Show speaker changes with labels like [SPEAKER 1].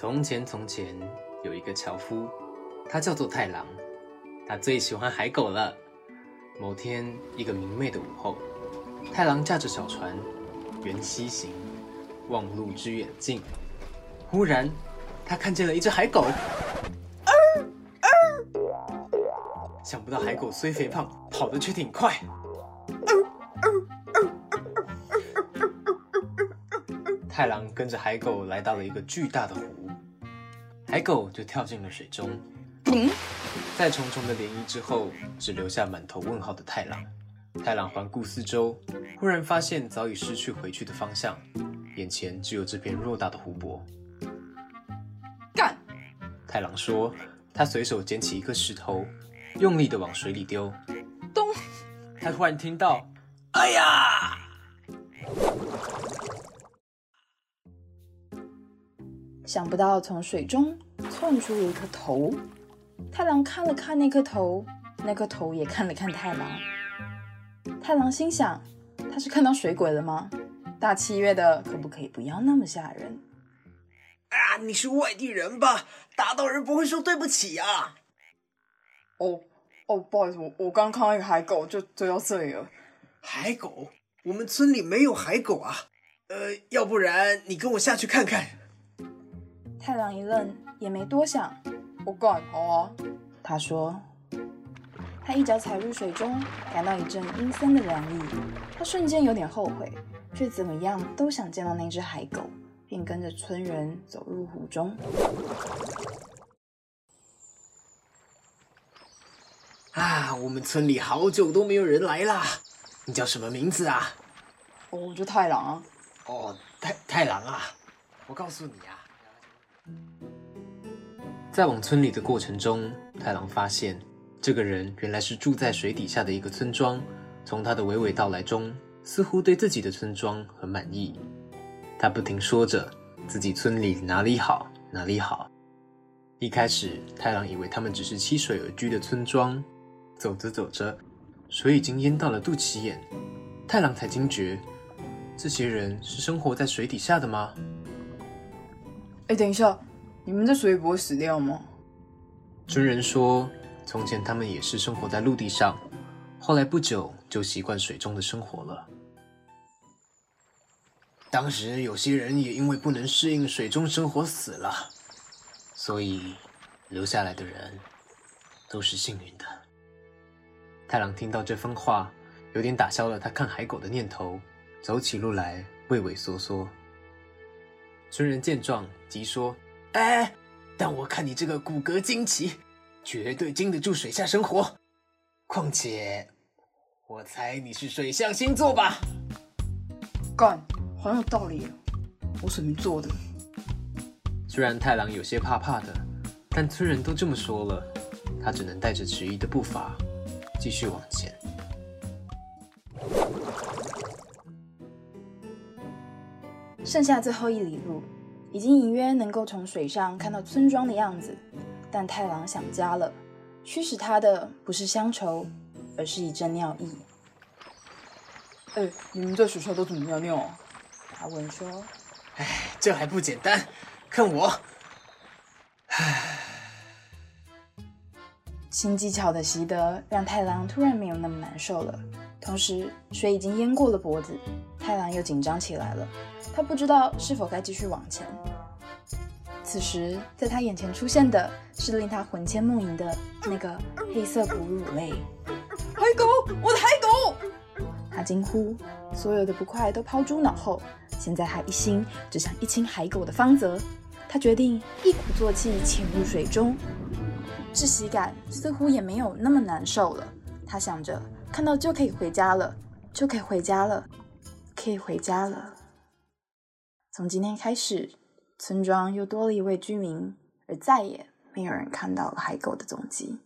[SPEAKER 1] 从前，从前有一个樵夫，他叫做太郎，他最喜欢海狗了。某天，一个明媚的午后，太郎驾着小船沿西行，望路之远近，忽然他看见了一只海狗。想不到海狗虽肥胖，跑得却挺快。太郎跟着海狗来到了一个巨大的湖，海狗就跳进了水中。在重重的涟漪之后，只留下满头问号的太郎。太郎环顾四周，忽然发现早已失去回去的方向，眼前只有这片偌大的湖泊。
[SPEAKER 2] 干！
[SPEAKER 1] 太郎说，他随手捡起一颗石头，用力的往水里丢。
[SPEAKER 2] 咚！
[SPEAKER 1] 他突然听到，哎呀！
[SPEAKER 2] 想不到从水中窜出了一颗头，太郎看了看那颗头，那颗头也看了看太郎。太郎心想：他是看到水鬼了吗？大七月的，可不可以不要那么吓人？
[SPEAKER 3] 啊，你是外地人吧？打到人不会说对不起啊？
[SPEAKER 2] 哦哦，不好意思，我我刚看到一个海狗，就追到这里了。
[SPEAKER 3] 海狗？我们村里没有海狗啊。呃，要不然你跟我下去看看。
[SPEAKER 2] 太郎一愣，也没多想，我干好啊！他说。他一脚踩入水中，感到一阵阴森的凉意。他瞬间有点后悔，却怎么样都想见到那只海狗，便跟着村人走入湖中。
[SPEAKER 3] 啊，我们村里好久都没有人来啦！你叫什么名字啊？
[SPEAKER 2] 哦，我叫太郎啊。
[SPEAKER 3] 哦，太太郎啊！我告诉你啊。
[SPEAKER 1] 在往村里的过程中，太郎发现这个人原来是住在水底下的一个村庄。从他的娓娓道来中，似乎对自己的村庄很满意。他不停说着自己村里哪里好哪里好。一开始，太郎以为他们只是栖水而居的村庄。走着走着，水已经淹到了肚脐眼，太郎才惊觉，这些人是生活在水底下的吗？
[SPEAKER 2] 哎，等一下。你们在水不会死掉吗？
[SPEAKER 1] 村人说，从前他们也是生活在陆地上，后来不久就习惯水中的生活了。
[SPEAKER 3] 当时有些人也因为不能适应水中生活死了，
[SPEAKER 1] 所以留下来的人都是幸运的。太郎听到这番话，有点打消了他看海狗的念头，走起路来畏畏缩缩。村人见状，急说。
[SPEAKER 3] 哎，但我看你这个骨骼惊奇，绝对经得住水下生活。况且，我猜你是水象星座吧？
[SPEAKER 2] 干，很有道理。我水瓶座的。
[SPEAKER 1] 虽然太郎有些怕怕的，但村人都这么说了，他只能带着迟疑的步伐继续往前。
[SPEAKER 2] 剩下最后一里路。已经隐约能够从水上看到村庄的样子，但太郎想家了，驱使他的不是乡愁，而是一阵尿意。哎，你们在学校都怎么尿尿啊？他问说。
[SPEAKER 3] 哎，这还不简单，看我。
[SPEAKER 2] 唉，新技巧的习得让太郎突然没有那么难受了，同时水已经淹过了脖子，太郎又紧张起来了。他不知道是否该继续往前。此时，在他眼前出现的是令他魂牵梦萦的那个黑色哺乳类海狗，我的海狗！他惊呼，所有的不快都抛诸脑后。现在他一心只想一清海狗的芳泽。他决定一鼓作气潜入水中，窒息感似乎也没有那么难受了。他想着，看到就可以回家了，就可以回家了，可以回家了。从今天开始，村庄又多了一位居民，而再也没有人看到了海狗的踪迹。